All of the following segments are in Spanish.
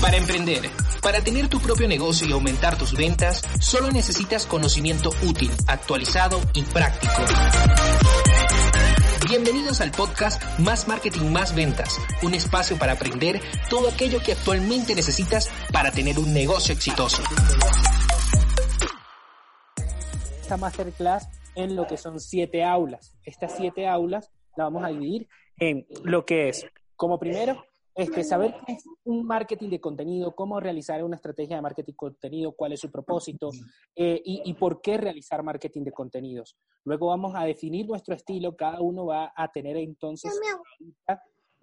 Para emprender, para tener tu propio negocio y aumentar tus ventas, solo necesitas conocimiento útil, actualizado y práctico. Bienvenidos al podcast Más Marketing, Más Ventas, un espacio para aprender todo aquello que actualmente necesitas para tener un negocio exitoso. Esta masterclass en lo que son siete aulas. Estas siete aulas la vamos a dividir en lo que es, como primero, este, saber qué es un marketing de contenido, cómo realizar una estrategia de marketing de contenido, cuál es su propósito eh, y, por qué realizar marketing de contenidos. Luego vamos a definir nuestro estilo, cada uno va a tener entonces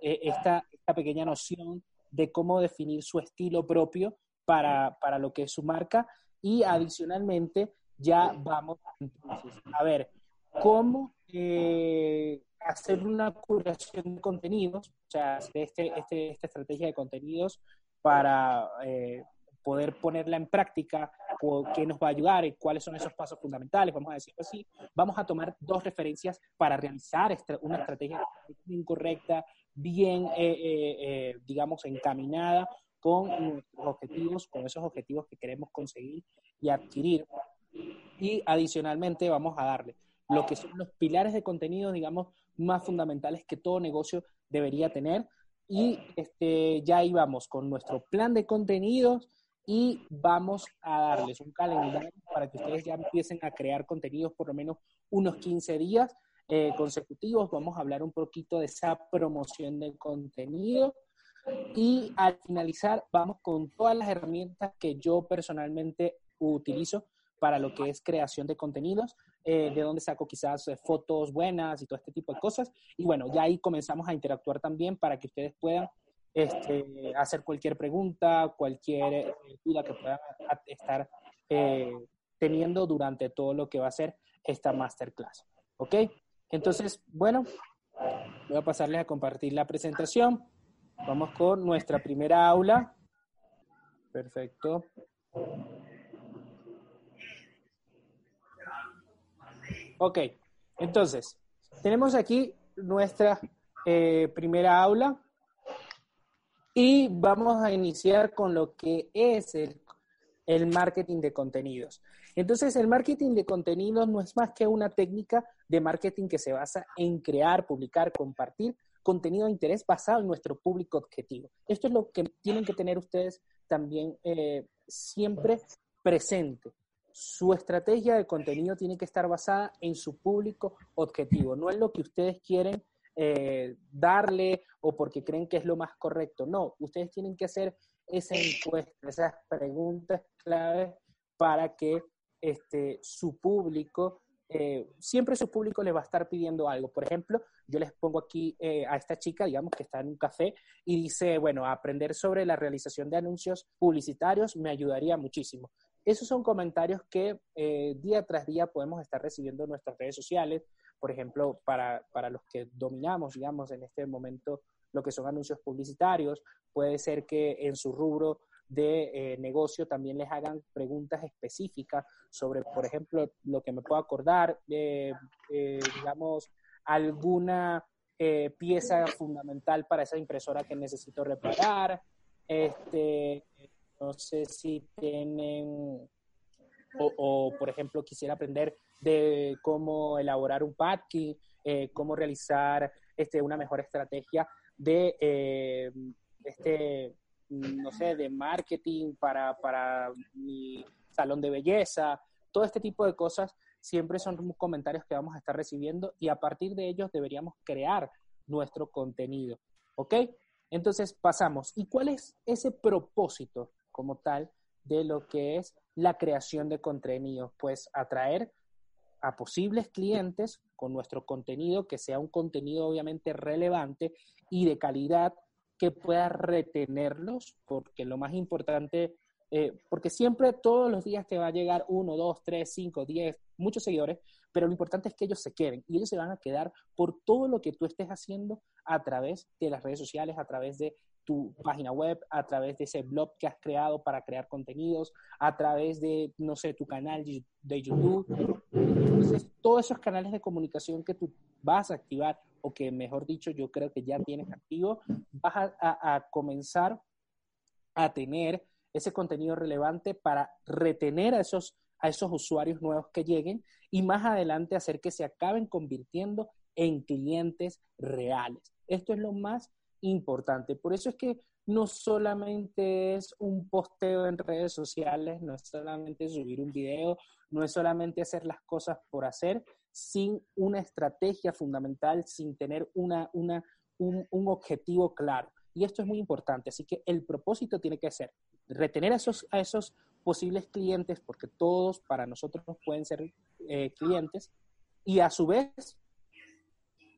eh, esta, esta, pequeña noción de cómo definir su estilo propio para, para lo que es su marca y adicionalmente ya vamos entonces a ver cómo eh, hacer una curación de contenidos, o sea, este, este, esta estrategia de contenidos para eh, poder ponerla en práctica, qué nos va a ayudar y cuáles son esos pasos fundamentales, vamos a decirlo así. Vamos a tomar dos referencias para realizar una estrategia incorrecta, bien, eh, eh, digamos, encaminada con nuestros objetivos, con esos objetivos que queremos conseguir y adquirir. Y adicionalmente vamos a darle lo que son los pilares de contenido, digamos, más fundamentales que todo negocio debería tener. Y este, ya íbamos con nuestro plan de contenidos y vamos a darles un calendario para que ustedes ya empiecen a crear contenidos por lo menos unos 15 días eh, consecutivos. Vamos a hablar un poquito de esa promoción de contenido. Y al finalizar, vamos con todas las herramientas que yo personalmente utilizo para lo que es creación de contenidos, eh, de dónde saco quizás eh, fotos buenas y todo este tipo de cosas. Y bueno, ya ahí comenzamos a interactuar también para que ustedes puedan este, hacer cualquier pregunta, cualquier eh, duda que puedan estar teniendo durante todo lo que va a ser esta masterclass. ¿Ok? Entonces, bueno, voy a pasarles a compartir la presentación. Vamos con nuestra primera aula. Perfecto. Ok, entonces, tenemos aquí nuestra eh, primera aula y vamos a iniciar con lo que es el, el marketing de contenidos. Entonces, el marketing de contenidos no es más que una técnica de marketing que se basa en crear, publicar, compartir contenido de interés basado en nuestro público objetivo. Esto es lo que tienen que tener ustedes también eh, siempre presente su estrategia de contenido tiene que estar basada en su público objetivo, no en lo que ustedes quieren eh, darle o porque creen que es lo más correcto. No, ustedes tienen que hacer esa encuesta, esas preguntas claves para que este, su público, eh, siempre su público les va a estar pidiendo algo. Por ejemplo, yo les pongo aquí eh, a esta chica, digamos, que está en un café y dice, bueno, aprender sobre la realización de anuncios publicitarios me ayudaría muchísimo. Esos son comentarios que eh, día tras día podemos estar recibiendo en nuestras redes sociales, por ejemplo, para, los que dominamos, digamos, en este momento lo que son anuncios publicitarios, puede ser que en su rubro de eh, negocio también les hagan preguntas específicas sobre, por ejemplo, lo que me puedo acordar, eh, digamos, alguna pieza fundamental para esa impresora que necesito reparar, este, no sé si tienen, o, por ejemplo, quisiera aprender de cómo elaborar un packing, eh, cómo realizar este, una mejor estrategia de, eh, este, no sé, de marketing para, para mi salón de belleza, todo este tipo de cosas siempre son comentarios que vamos a estar recibiendo y a partir de ellos deberíamos crear nuestro contenido. ¿Ok? Entonces pasamos. ¿Y cuál es ese propósito como tal de lo que es la creación de contenido, pues atraer a posibles clientes con nuestro contenido, que sea un contenido obviamente relevante y de calidad que pueda retenerlos, porque lo más importante, eh, porque siempre todos los días te va a llegar uno, dos, tres, cinco, diez, muchos seguidores, pero lo importante es que ellos se queden y ellos se van a quedar por todo lo que tú estés haciendo a través de las redes sociales, a través de tu página web, a través de ese blog que has creado para crear contenidos, a través de, no sé, tu canal de YouTube. Entonces, todos esos canales de comunicación que tú vas a activar, o que mejor dicho, yo creo que ya tienes activo, vas a, a comenzar a tener ese contenido relevante para retener a esos, a esos usuarios nuevos que lleguen y más adelante hacer que se acaben convirtiendo en clientes reales. Esto es lo más importante. Por eso es que no solamente es un posteo en redes sociales, no es solamente subir un video, no es solamente hacer las cosas por hacer, sin una estrategia fundamental, sin tener una, una, un, un objetivo claro. Y esto es muy importante. Así que el propósito tiene que ser retener a esos, esos posibles clientes, porque todos para nosotros pueden ser eh, clientes, y a su vez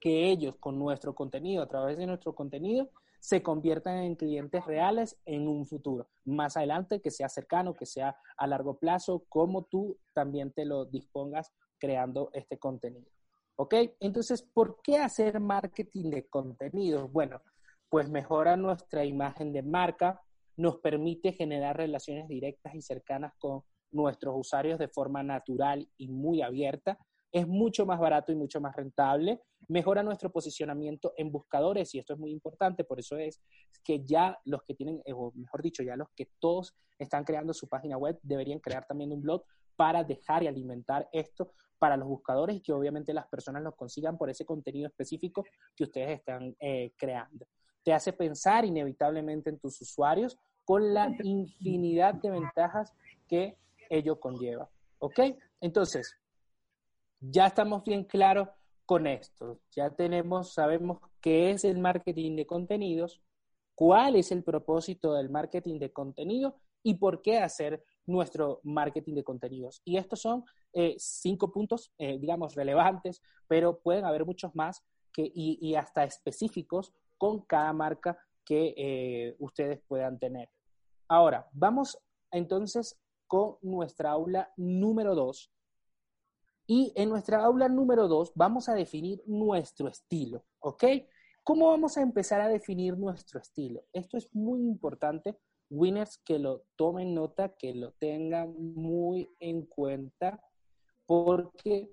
que ellos con nuestro contenido, a través de nuestro contenido, se conviertan en clientes reales en un futuro. Más adelante, que sea cercano, que sea a largo plazo, como tú también te lo dispongas creando este contenido. ¿Ok? Entonces, ¿por qué hacer marketing de contenido? Bueno, pues mejora nuestra imagen de marca, nos permite generar relaciones directas y cercanas con nuestros usuarios de forma natural y muy abierta es mucho más barato y mucho más rentable, mejora nuestro posicionamiento en buscadores y esto es muy importante, por eso es que ya los que tienen, eh, o mejor dicho, ya los que todos están creando su página web deberían crear también un blog para dejar y alimentar esto para los buscadores y que obviamente las personas lo consigan por ese contenido específico que ustedes están eh, creando. Te hace pensar inevitablemente en tus usuarios con la infinidad de ventajas que ello conlleva. ¿Ok? Entonces, ya estamos bien claros con esto. Ya tenemos, sabemos qué es el marketing de contenidos, cuál es el propósito del marketing de contenido y por qué hacer nuestro marketing de contenidos. Y estos son eh, cinco puntos, eh, digamos, relevantes, pero pueden haber muchos más que, y, hasta específicos con cada marca que eh, ustedes puedan tener. Ahora, vamos entonces con nuestra aula número dos, y en nuestra aula número dos vamos a definir nuestro estilo, ¿ok? ¿Cómo vamos a empezar a definir nuestro estilo? Esto es muy importante, winners, que lo tomen nota, que lo tengan muy en cuenta, porque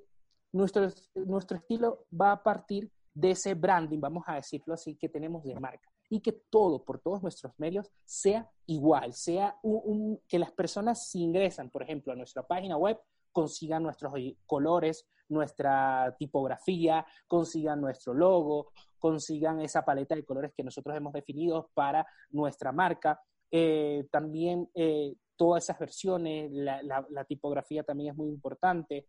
nuestro, nuestro estilo va a partir de ese branding, vamos a decirlo así, que tenemos de marca. Y que todo, por todos nuestros medios, sea igual, sea que las personas si ingresan, por ejemplo, a nuestra página web, consigan nuestros colores, nuestra tipografía, consigan nuestro logo, consigan esa paleta de colores que nosotros hemos definido para nuestra marca. Eh, también eh, todas esas versiones, la, tipografía también es muy importante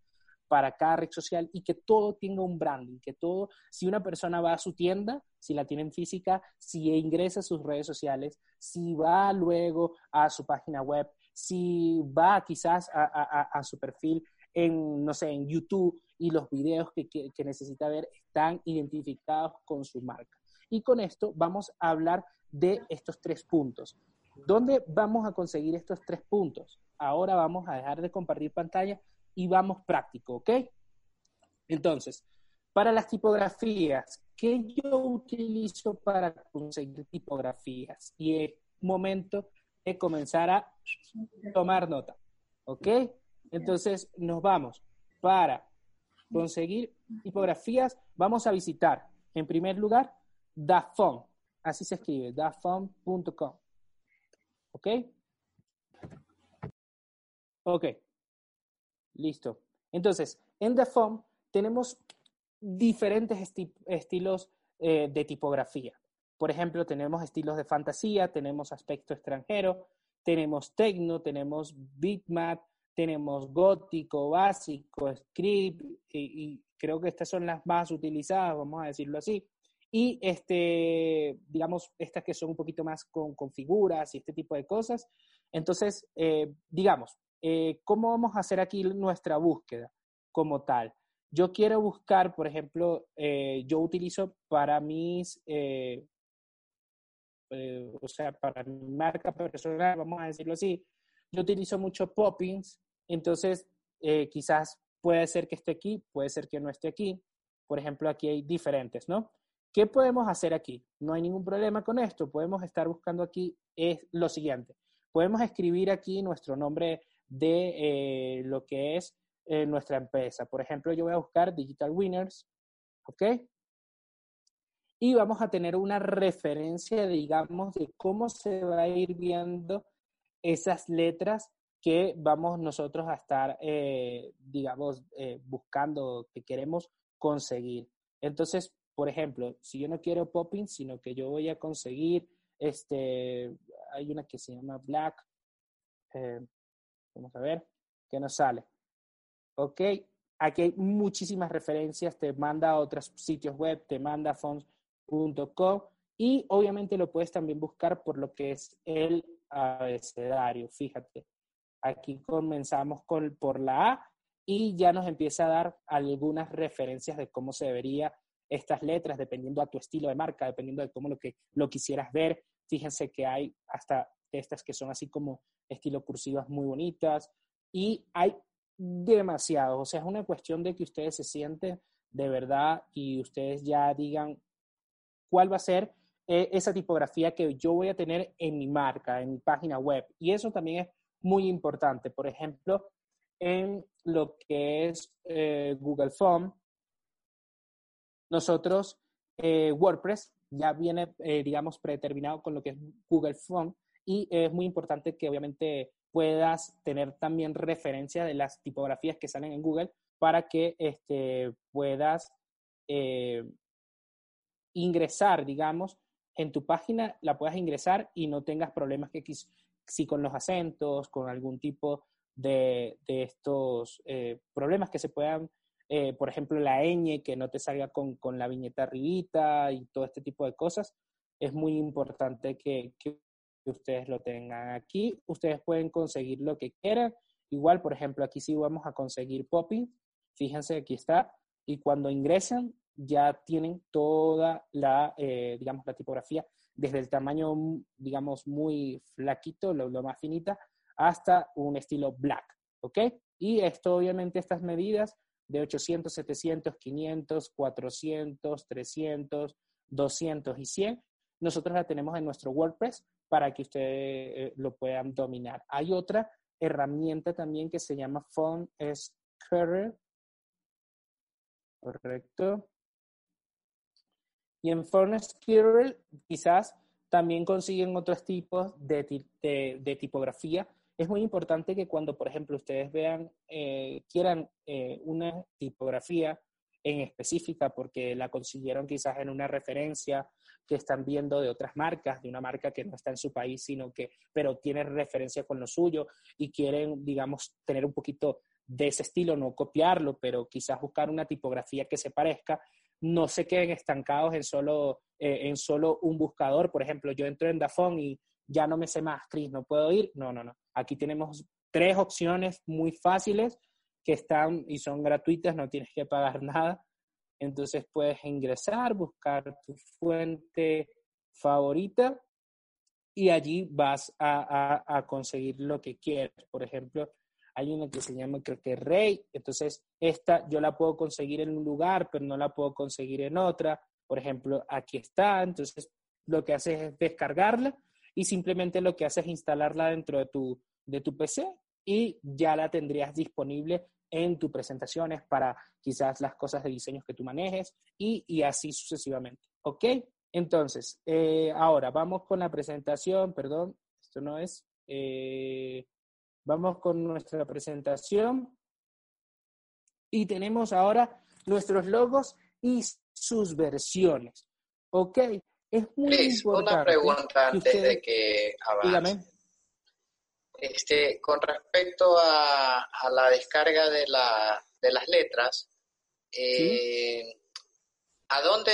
para cada red social y que todo tenga un branding, que todo, si una persona va a su tienda, si la tienen física, si ingresa a sus redes sociales, si va luego a su página web, si va quizás a, su perfil en, no sé, en YouTube y los videos que, necesita ver están identificados con su marca. Y con esto vamos a hablar de estos tres puntos. ¿Dónde vamos a conseguir estos tres puntos? Ahora vamos a dejar de compartir pantalla y vamos práctico, ¿ok? Entonces, para las tipografías, ¿qué yo utilizo para conseguir tipografías? Y es momento comenzar a tomar nota. ¿Ok? Entonces nos vamos para conseguir tipografías. Vamos a visitar, en primer lugar, DaFont. Así se escribe, dafont.com. ¿Ok? Ok. Listo. Entonces, en DaFont tenemos diferentes estilos eh, de tipografía. Por ejemplo, tenemos estilos de fantasía, tenemos aspecto extranjero, tenemos tecno, tenemos bitmap, tenemos gótico, básico, script, y, creo que estas son las más utilizadas, vamos a decirlo así. Y este, digamos, estas que son un poquito más con, figuras y este tipo de cosas. Entonces, eh, digamos, eh, ¿cómo vamos a hacer aquí nuestra búsqueda? como tal. Yo quiero buscar, por ejemplo, eh, yo utilizo para mis, eh, eh, o sea, para mi marca personal, vamos a decirlo así, yo utilizo mucho Poppins, entonces quizás puede ser que esté aquí, puede ser que no esté aquí. Por ejemplo, aquí hay diferentes, ¿no? ¿Qué podemos hacer aquí? No hay ningún problema con esto. Podemos estar buscando aquí es lo siguiente. Podemos escribir aquí nuestro nombre de lo que es nuestra empresa. Por ejemplo, yo voy a buscar Digital Winners, ¿ok? Y vamos a tener una referencia, digamos, de cómo se va a ir viendo esas letras que vamos nosotros a estar, eh, digamos, eh, buscando, que queremos conseguir. Entonces, por ejemplo, si yo no quiero popping, sino que yo voy a conseguir, este, hay una que se llama Black, eh, vamos a ver, que nos sale. ¿ok? Aquí hay muchísimas referencias, te manda a otros sitios web, te manda a fonts.com y obviamente lo puedes también buscar por lo que es el abecedario. Fíjate, aquí comenzamos con, por la A y ya nos empieza a dar algunas referencias de cómo se debería estas letras, dependiendo a tu estilo de marca, dependiendo de cómo lo, que, lo quisieras ver. Fíjense que hay hasta estas que son así como estilo cursivas muy bonitas y hay demasiado. O sea, es una cuestión de que ustedes se sienten de verdad y ustedes ya digan cuál va a ser eh, esa tipografía que yo voy a tener en mi marca, en mi página web. Y eso también es muy importante. Por ejemplo, en lo que es eh, Google Form, nosotros, eh, WordPress ya viene, digamos, predeterminado con lo que es Google Form y es muy importante que obviamente puedas tener también referencia de las tipografías que salen en Google para que este, puedas eh, ingresar, digamos, en tu página, la puedas ingresar y no tengas problemas que si con los acentos, con algún tipo de, estos eh, problemas que se puedan, eh, por ejemplo, la ñ, que no te salga con, la viñeta arribita y todo este tipo de cosas, es muy importante que, que ustedes lo tengan aquí. Ustedes pueden conseguir lo que quieran. Igual, por ejemplo, aquí sí vamos a conseguir popping. Fíjense, aquí está. Y cuando ingresan, ya tienen toda la, eh, digamos, la tipografía, desde el tamaño, digamos, muy flaquito, lo, más finita, hasta un estilo black, ¿ok? Y esto, obviamente, estas medidas de 800, 700, 500, 400, 300, 200 y 100, nosotros la tenemos en nuestro WordPress para que ustedes eh, lo puedan dominar. Hay otra herramienta también que se llama Font. Correcto. Y en Font Scarer quizás también consiguen otros tipos de, tipografía. Es muy importante que cuando, por ejemplo, ustedes vean, eh, quieran eh, una tipografía en específica porque la consiguieron quizás en una referencia que están viendo de otras marcas, de una marca que no está en su país, sino que, pero tiene referencia con lo suyo y quieren, digamos, tener un poquito de ese estilo, no copiarlo, pero quizás buscar una tipografía que se parezca, no se queden estancados en solo, eh, en solo un buscador. Por ejemplo, yo entro en Dafont y ya no me sé más, Chris, no puedo ir. No, no, no. Aquí tenemos tres opciones muy fáciles que están y son gratuitas, no tienes que pagar nada. Entonces puedes ingresar, buscar tu fuente favorita y allí vas a, conseguir lo que quieres. Por ejemplo, hay una que se llama, creo que Rey. Entonces, esta yo la puedo conseguir en un lugar, pero no la puedo conseguir en otra. Por ejemplo, aquí está. Entonces, lo que haces es descargarla y simplemente lo que haces es instalarla dentro de tu, de tu PC y ya la tendrías disponible en tus presentaciones para quizás las cosas de diseños que tú manejes y, así sucesivamente. ¿Ok? Entonces, eh, ahora vamos con la presentación, perdón, esto no es. Eh, vamos con nuestra presentación y tenemos ahora nuestros logos y sus versiones. ¿Ok? Es muy importante. Una pregunta antes de que avance. Este, con respecto a, la descarga de, la, de las letras, eh, ¿a dónde,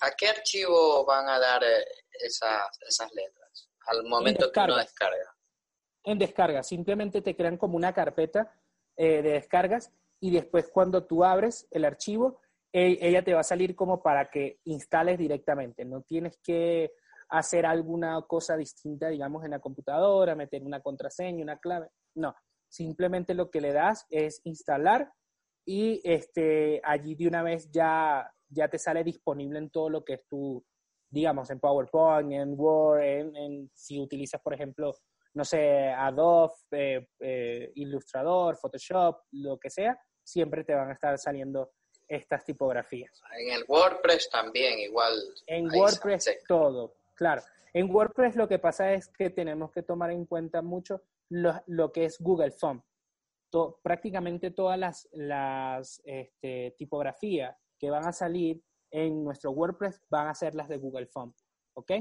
a, qué archivo van a dar eh, esas, esas letras al momento que uno descarga? En descarga, simplemente te crean como una carpeta eh, de descargas y después cuando tú abres el archivo, e, ella te va a salir como para que instales directamente. No tienes que hacer alguna cosa distinta, digamos, en la computadora, meter una contraseña, una clave. No, simplemente lo que le das es instalar y este, allí de una vez ya, ya te sale disponible en todo lo que es tu, digamos, en PowerPoint, en Word, en, si utilizas, por ejemplo, no sé, Adobe, eh, eh, Illustrator, Photoshop, lo que sea, siempre te van a estar saliendo estas tipografías. En el WordPress también, igual. En WordPress todo, claro. En WordPress lo que pasa es que tenemos que tomar en cuenta mucho lo, que es Google Font. prácticamente todas las, las este, tipografías que van a salir en nuestro WordPress van a ser las de Google Font. ¿Ok?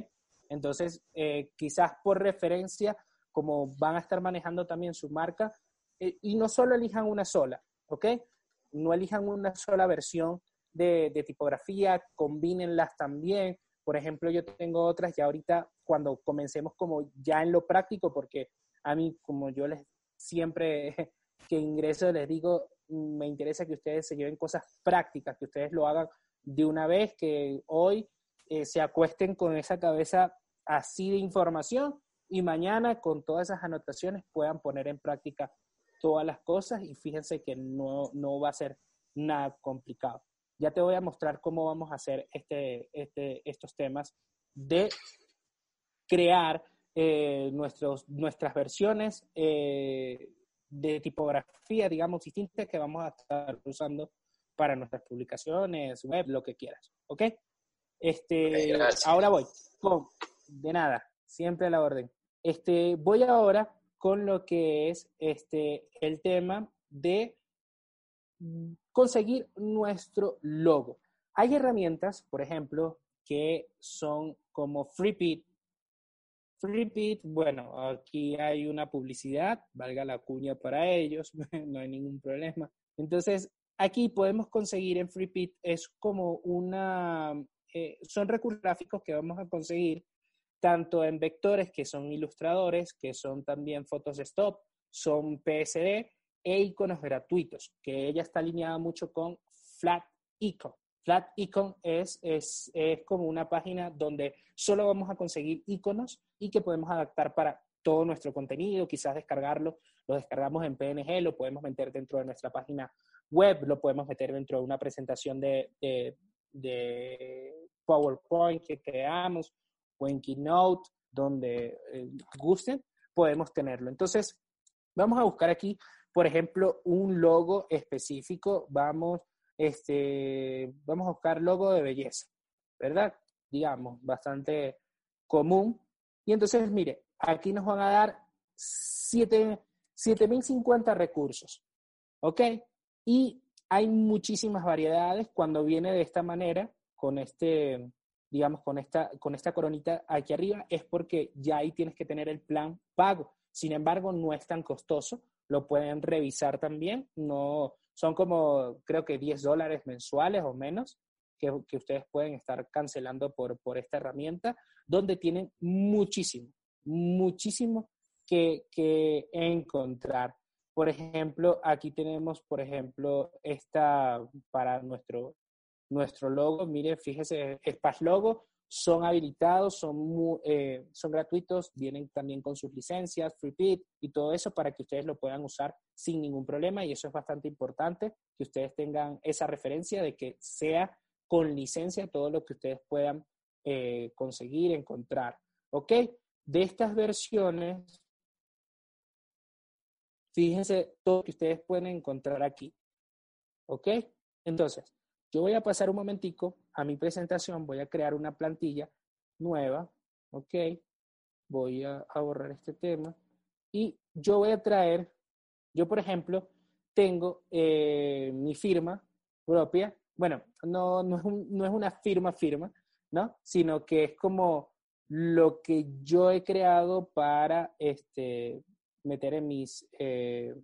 Entonces, eh, quizás por referencia, como van a estar manejando también su marca, eh, y no solo elijan una sola, ¿ok? No elijan una sola versión de, tipografía, combínenlas también. Por ejemplo, yo tengo otras ya ahorita cuando comencemos como ya en lo práctico, porque a mí, como yo les siempre que ingreso les digo, me interesa que ustedes se lleven cosas prácticas, que ustedes lo hagan de una vez, que hoy eh, se acuesten con esa cabeza así de información y mañana con todas esas anotaciones puedan poner en práctica todas las cosas y fíjense que no, no va a ser nada complicado. Ya te voy a mostrar cómo vamos a hacer este, este, estos temas de crear eh, nuestros, nuestras versiones eh, de tipografía, digamos, distintas que vamos a estar usando para nuestras publicaciones, web, lo que quieras. ¿Ok? Este, ahora voy. de nada, siempre a la orden. Este, voy ahora con lo que es este, el tema de conseguir nuestro logo. Hay herramientas, por ejemplo, que son como FreePit. FreePit, bueno, aquí hay una publicidad, valga la cuña para ellos, no hay ningún problema. Entonces, aquí podemos conseguir en FreePit, es como una, eh, son recursos gráficos que vamos a conseguir tanto en vectores que son ilustradores, que son también fotos de stop, son PSD e iconos gratuitos, que ella está alineada mucho con Flat Icon. Flat Icon es, es, es como una página donde solo vamos a conseguir iconos y que podemos adaptar para todo nuestro contenido, quizás descargarlo, lo descargamos en PNG, lo podemos meter dentro de nuestra página web, lo podemos meter dentro de una presentación de, de, de PowerPoint que creamos o en Keynote, donde eh, gusten, podemos tenerlo. Entonces, vamos a buscar aquí, por ejemplo, un logo específico. Vamos, este, vamos a buscar logo de belleza, ¿verdad? Digamos, bastante común. Y entonces, mire, aquí nos van a dar 7.050 recursos, ¿ok? Y hay muchísimas variedades cuando viene de esta manera, con este, digamos, con esta, con esta coronita aquí arriba, es porque ya ahí tienes que tener el plan pago. Sin embargo, no es tan costoso, lo pueden revisar también, no, son como creo que 10 dólares mensuales o menos que, que ustedes pueden estar cancelando por, por esta herramienta, donde tienen muchísimo, muchísimo que, que encontrar. Por ejemplo, aquí tenemos, por ejemplo, esta para nuestro, nuestro logo. Mire, fíjese, Splash Logo son habilitados, son, eh, son gratuitos, vienen también con sus licencias, FreePit y todo eso para que ustedes lo puedan usar sin ningún problema y eso es bastante importante, que ustedes tengan esa referencia de que sea con licencia todo lo que ustedes puedan eh, conseguir, encontrar. ¿Ok? De estas versiones, Fíjense todo lo que ustedes pueden encontrar aquí. ¿Ok? Entonces, yo voy a pasar un momentico a mi presentación, voy a crear una plantilla nueva. ¿Ok? Voy a, borrar este tema. Y yo voy a traer, yo por ejemplo, tengo eh, mi firma propia. Bueno, no, no, es una firma firma, ¿no? Sino que es como lo que yo he creado para este, meter en mis, eh,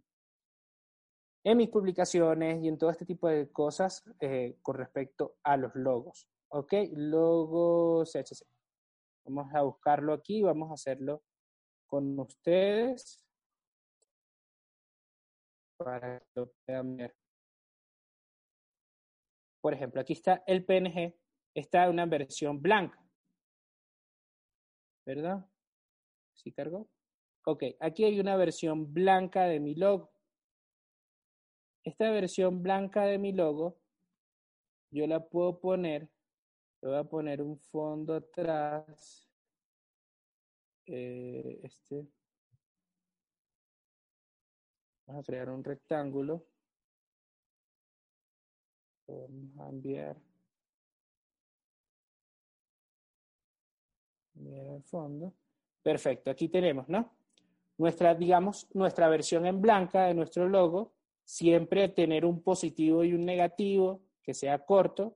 en mis publicaciones y en todo este tipo de cosas eh, con respecto a los logos. ¿Ok? Logos CHC. Vamos a buscarlo aquí, vamos a hacerlo con ustedes para que lo puedan ver. por ejemplo, aquí está el PNG, está una versión blanca. ¿Verdad? ¿Sí cargó? Ok, aquí hay una versión blanca de mi logo. Esta versión blanca de mi logo, yo la puedo poner, le voy a poner un fondo atrás. Eh, este. Vamos a crear un rectángulo. Vamos a enviar. Enviar el fondo. Perfecto, aquí tenemos, ¿no? Nuestra, digamos, nuestra versión en blanca de nuestro logo, siempre tener un positivo y un negativo que sea corto.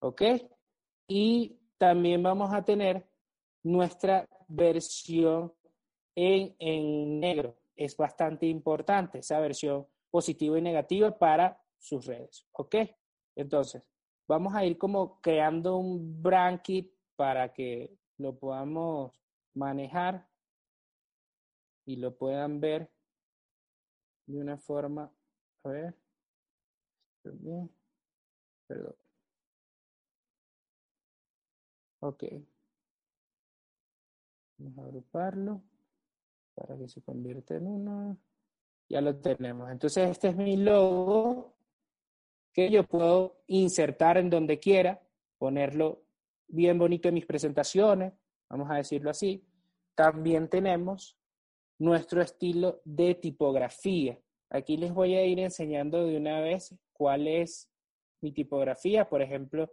¿Ok? Y también vamos a tener nuestra versión en, en negro. Es bastante importante esa versión positiva y negativa para sus redes. ¿Ok? Entonces, vamos a ir como creando un brand kit para que lo podamos manejar y lo puedan ver de una forma, a ver, perdón. Ok. Vamos a agruparlo para que se convierta en uno. Ya lo tenemos. Entonces, este es mi logo que yo puedo insertar en donde quiera, ponerlo bien bonito en mis presentaciones, vamos a decirlo así. También tenemos nuestro estilo de tipografía. Aquí les voy a ir enseñando de una vez cuál es mi tipografía. Por ejemplo,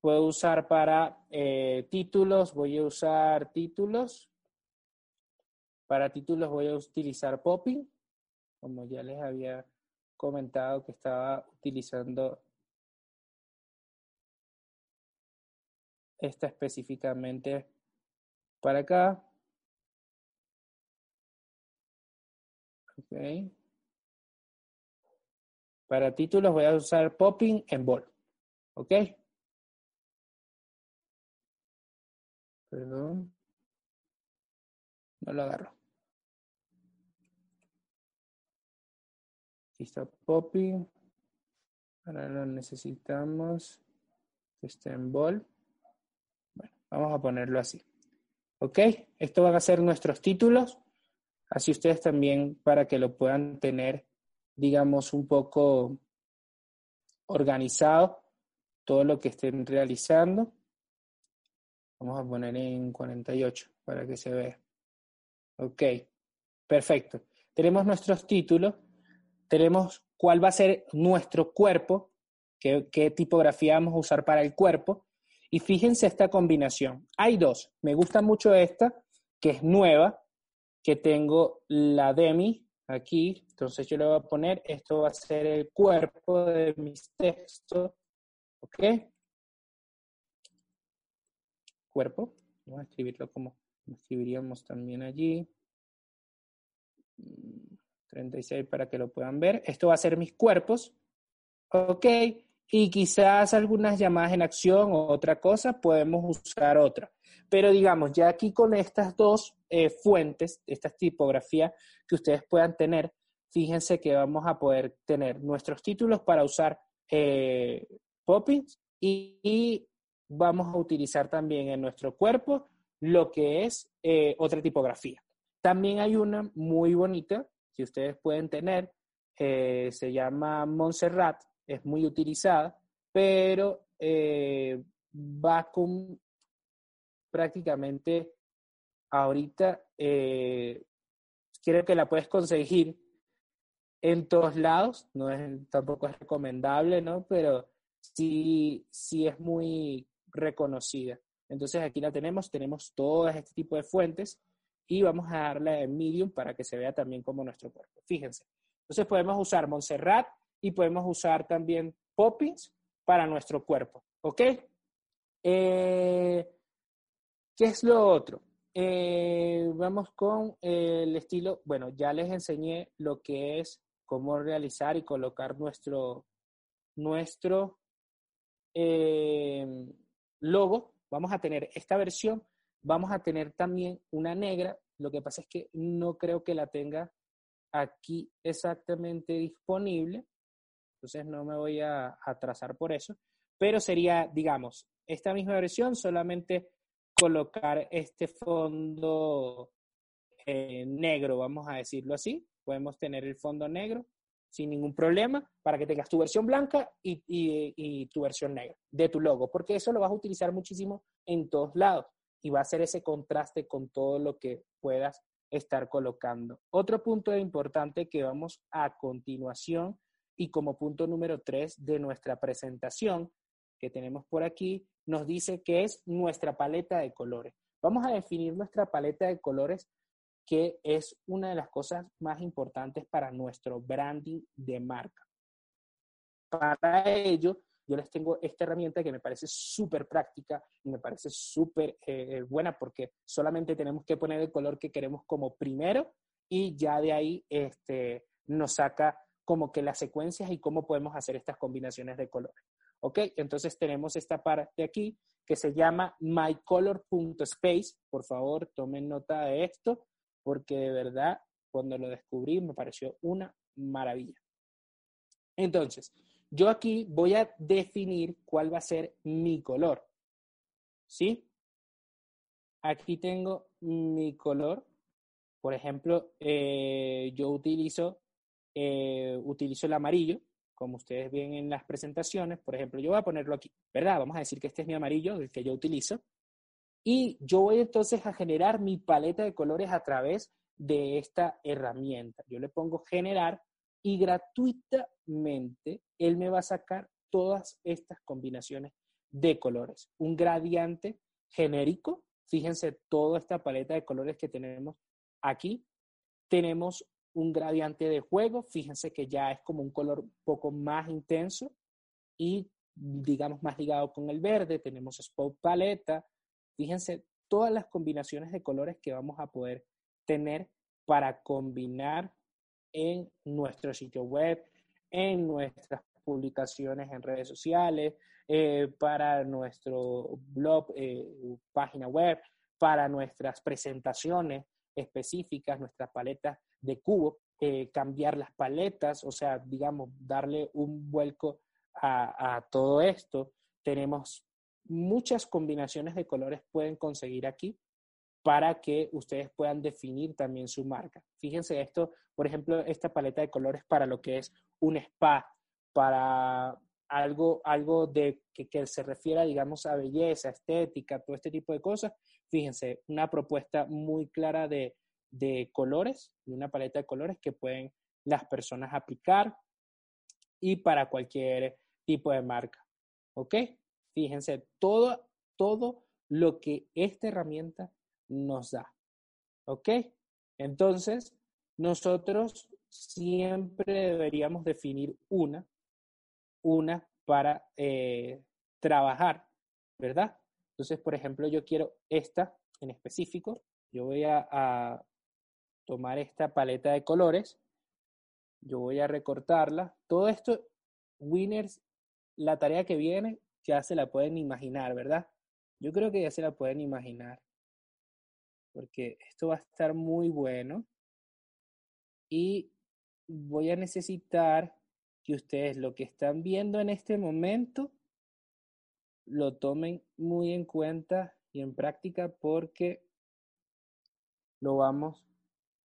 puedo usar para eh, títulos, voy a usar títulos. Para títulos voy a utilizar Popping, como ya les había comentado que estaba utilizando esta específicamente para acá. Okay. Para títulos voy a usar popping en bold. ¿Ok? Perdón. No lo agarro. Aquí está popping. Ahora lo necesitamos que esté en bold. Bueno, vamos a ponerlo así. ¿Ok? Esto van a ser nuestros títulos. Así ustedes también para que lo puedan tener, digamos, un poco organizado todo lo que estén realizando. Vamos a poner en 48 para que se vea. Ok, perfecto. Tenemos nuestros títulos, tenemos cuál va a ser nuestro cuerpo, qué, qué tipografía vamos a usar para el cuerpo, y fíjense esta combinación. Hay dos. Me gusta mucho esta, que es nueva, que tengo la demi aquí. Entonces yo le voy a poner, esto va a ser el cuerpo de mis textos. ¿Ok? Cuerpo. Vamos a escribirlo como escribiríamos también allí. 36 para que lo puedan ver. Esto va a ser mis cuerpos. Ok y quizás algunas llamadas en acción o otra cosa, podemos usar otra. Pero digamos, ya aquí con estas dos eh, fuentes, estas tipografías que ustedes puedan tener, fíjense que vamos a poder tener nuestros títulos para usar eh, poppings y, vamos a utilizar también en nuestro cuerpo lo que es eh, otra tipografía. También hay una muy bonita que ustedes pueden tener, se llama Montserrat, es muy utilizada, pero eh, va con prácticamente ahorita, eh, creo que la puedes conseguir en todos lados, no es, tampoco es recomendable, ¿no? Pero sí, sí es muy reconocida. Entonces aquí la tenemos, tenemos todo este tipo de fuentes y vamos a darle en medium para que se vea también como nuestro cuerpo. Fíjense. Entonces podemos usar Montserrat y podemos usar también poppings para nuestro cuerpo. ¿Ok? Eh, ¿Qué es lo otro? Eh, vamos con el estilo, bueno, ya les enseñé lo que es cómo realizar y colocar nuestro, nuestro eh, logo. Vamos a tener esta versión, vamos a tener también una negra. Lo que pasa es que no creo que la tenga aquí exactamente disponible, entonces no me voy a atrasar por eso, pero sería, digamos, esta misma versión, solamente colocar este fondo eh, negro, vamos a decirlo así. Podemos tener el fondo negro sin ningún problema para que tengas tu versión blanca y, y, tu versión negra de tu logo, porque eso lo vas a utilizar muchísimo en todos lados y va a hacer ese contraste con todo lo que puedas estar colocando. Otro punto importante que vamos a continuación y como punto número tres de nuestra presentación que tenemos por aquí, nos dice que es nuestra paleta de colores. Vamos a definir nuestra paleta de colores, que es una de las cosas más importantes para nuestro branding de marca. Para ello, yo les tengo esta herramienta que me parece súper práctica y me parece súper eh, buena porque solamente tenemos que poner el color que queremos como primero y ya de ahí este, nos saca como que las secuencias y cómo podemos hacer estas combinaciones de colores. ¿Ok? Entonces tenemos esta parte aquí que se llama mycolor.space. Por favor, tomen nota de esto porque de verdad cuando lo descubrí me pareció una maravilla. Entonces, yo aquí voy a definir cuál va a ser mi color. ¿Sí? Aquí tengo mi color. Por ejemplo, eh, yo eh, utilizo el amarillo como ustedes ven en las presentaciones, por ejemplo, yo voy a ponerlo aquí, ¿verdad? Vamos a decir que este es mi amarillo, el que yo utilizo. Y yo voy entonces a generar mi paleta de colores a través de esta herramienta. Yo le pongo generar y gratuitamente él me va a sacar todas estas combinaciones de colores. Un gradiente genérico, fíjense toda esta paleta de colores que tenemos aquí. Tenemos un gradiente de juego, fíjense que ya es como un color un poco más intenso y digamos más ligado con el verde, tenemos spot paleta, fíjense todas las combinaciones de colores que vamos a poder tener para combinar en nuestro sitio web, en nuestras publicaciones en redes sociales, eh, para nuestro blog, eh, página web, para nuestras presentaciones específicas, nuestras paletas de cubo, eh, cambiar las paletas, o sea, digamos, darle un vuelco a, todo esto. Tenemos muchas combinaciones de colores pueden conseguir aquí para que ustedes puedan definir también su marca. Fíjense esto, por ejemplo, esta paleta de colores para lo que es un spa, para algo, algo de que, que, se refiera, digamos, a belleza, estética, todo este tipo de cosas. Fíjense, una propuesta muy clara de, de colores, de una paleta de colores que pueden las personas aplicar y para cualquier tipo de marca. ¿Ok? Fíjense, todo, todo lo que esta herramienta nos da. ¿Ok? Entonces, nosotros siempre deberíamos definir una, una para eh, trabajar, ¿verdad? Entonces, por ejemplo, yo quiero esta en específico. Yo voy a tomar esta paleta de colores, yo voy a recortarla. Todo esto, winners, la tarea que viene ya se la pueden imaginar, ¿verdad? Yo creo que ya se la pueden imaginar, porque esto va a estar muy bueno y voy a necesitar que ustedes lo que están viendo en este momento lo tomen muy en cuenta y en práctica porque lo vamos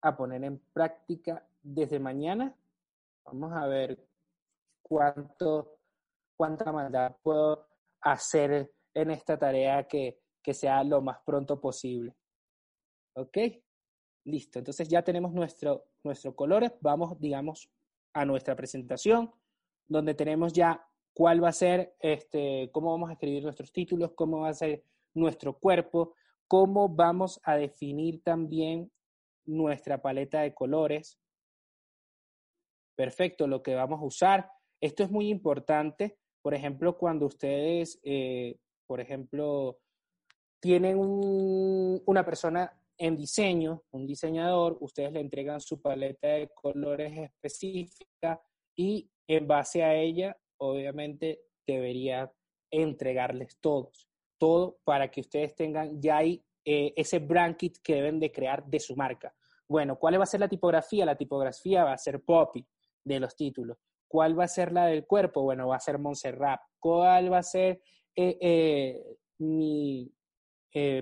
a poner en práctica desde mañana. Vamos a ver cuánto, cuánta maldad puedo hacer en esta tarea que, que sea lo más pronto posible. ¿Ok? Listo. Entonces ya tenemos nuestro, nuestro colores. Vamos, digamos, a nuestra presentación, donde tenemos ya cuál va a ser, este, cómo vamos a escribir nuestros títulos, cómo va a ser nuestro cuerpo, cómo vamos a definir también nuestra paleta de colores. Perfecto, lo que vamos a usar. Esto es muy importante, por ejemplo, cuando ustedes, eh, por ejemplo, tienen una persona en diseño, un diseñador, ustedes le entregan su paleta de colores específica y en base a ella, obviamente, debería entregarles todos, todo para que ustedes tengan ya ahí eh, ese brand kit que deben de crear de su marca. Bueno, ¿cuál va a ser la tipografía? La tipografía va a ser Poppy de los títulos. ¿Cuál va a ser la del cuerpo? Bueno, va a ser Montserrat. ¿Cuál va a ser eh, eh, mi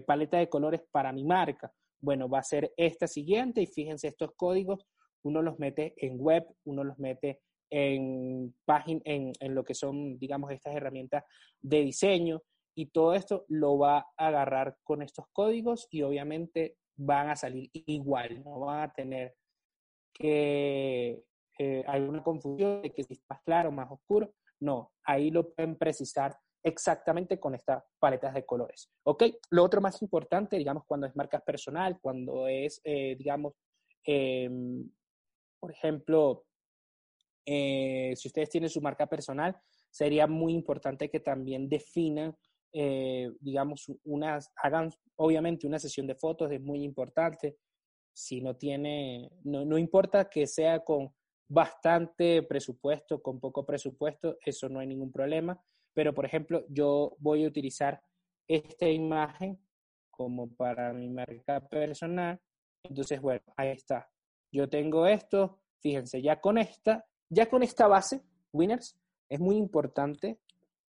paleta de colores para mi marca? Bueno, va a ser esta siguiente y fíjense estos códigos, uno los mete en web, uno los mete en, página, en, en lo que son, digamos, estas herramientas de diseño y todo esto lo va a agarrar con estos códigos y obviamente van a salir igual, no van a tener que eh, alguna confusión de que si es más claro, más oscuro. No, ahí lo pueden precisar exactamente con estas paletas de colores. ¿Ok? Lo otro más importante, digamos, cuando es marca personal, cuando es, eh, digamos, em, por ejemplo, eh, si ustedes tienen su marca personal, sería muy importante que también definan, eh, digamos, unas, hagan obviamente una sesión de fotos, es muy importante. Si no tiene, no, no importa que sea con bastante presupuesto, con poco presupuesto, eso no hay ningún problema. Pero, por ejemplo, yo voy a utilizar esta imagen como para mi marca personal. Entonces, bueno, ahí está. Yo tengo esto, fíjense, ya con esta, ya con esta base, winners, es muy importante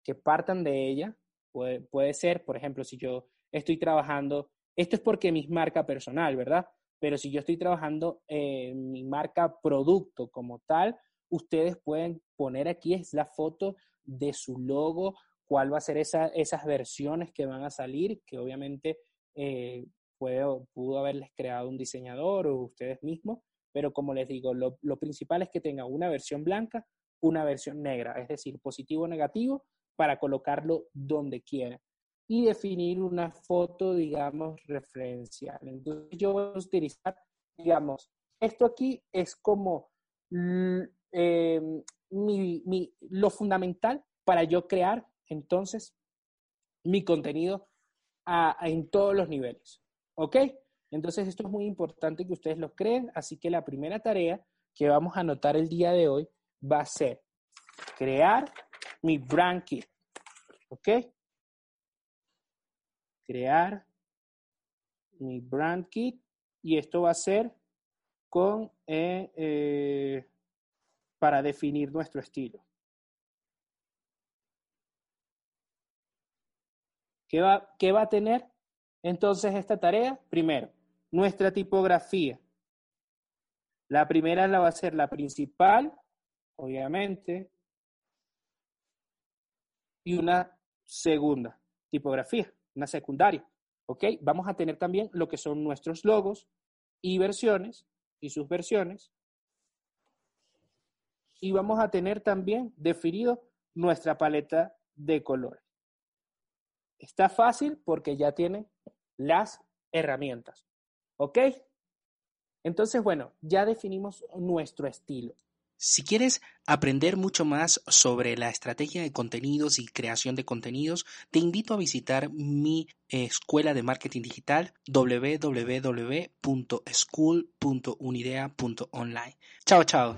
que partan de ella. Puede, puede ser, por ejemplo, si yo estoy trabajando, esto es porque mi marca personal, ¿verdad? Pero si yo estoy trabajando en mi marca producto como tal, ustedes pueden poner aquí es la foto de su logo, cuál va a ser esa, esas versiones que van a salir, que obviamente eh, pudo haberles creado un diseñador o ustedes mismos, pero como les digo, lo, lo principal es que tenga una versión blanca, una versión negra, es decir, positivo o negativo, para colocarlo donde quieran y definir una foto, digamos, referencial. Entonces yo voy a utilizar, digamos, esto aquí es como eh, mi, lo fundamental para yo crear entonces mi contenido en todos los niveles. ¿Ok? Entonces esto es muy importante que ustedes lo creen, así que la primera tarea que vamos a anotar el día de hoy va a ser crear mi brand kit. ¿Ok? crear mi brand kit y esto va a ser con eh, eh, para definir nuestro estilo. ¿Qué va, ¿Qué va a tener entonces esta tarea? Primero, nuestra tipografía. La primera la va a ser la principal, obviamente, y una segunda tipografía una secundaria. ¿Ok? Vamos a tener también lo que son nuestros logos y versiones y sus versiones. Y vamos a tener también definido nuestra paleta de colores. Está fácil porque ya tienen las herramientas. ¿Ok? Entonces, bueno, ya definimos nuestro estilo. Si quieres aprender mucho más sobre la estrategia de contenidos y creación de contenidos, te invito a visitar mi escuela de marketing digital www.school.unidea.online. Chao, chao.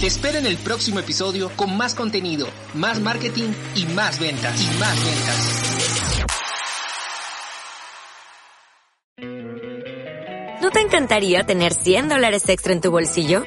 Te espero en el próximo episodio con más contenido, más marketing y más ventas. Y más ventas. ¿No te encantaría tener 100 dólares extra en tu bolsillo?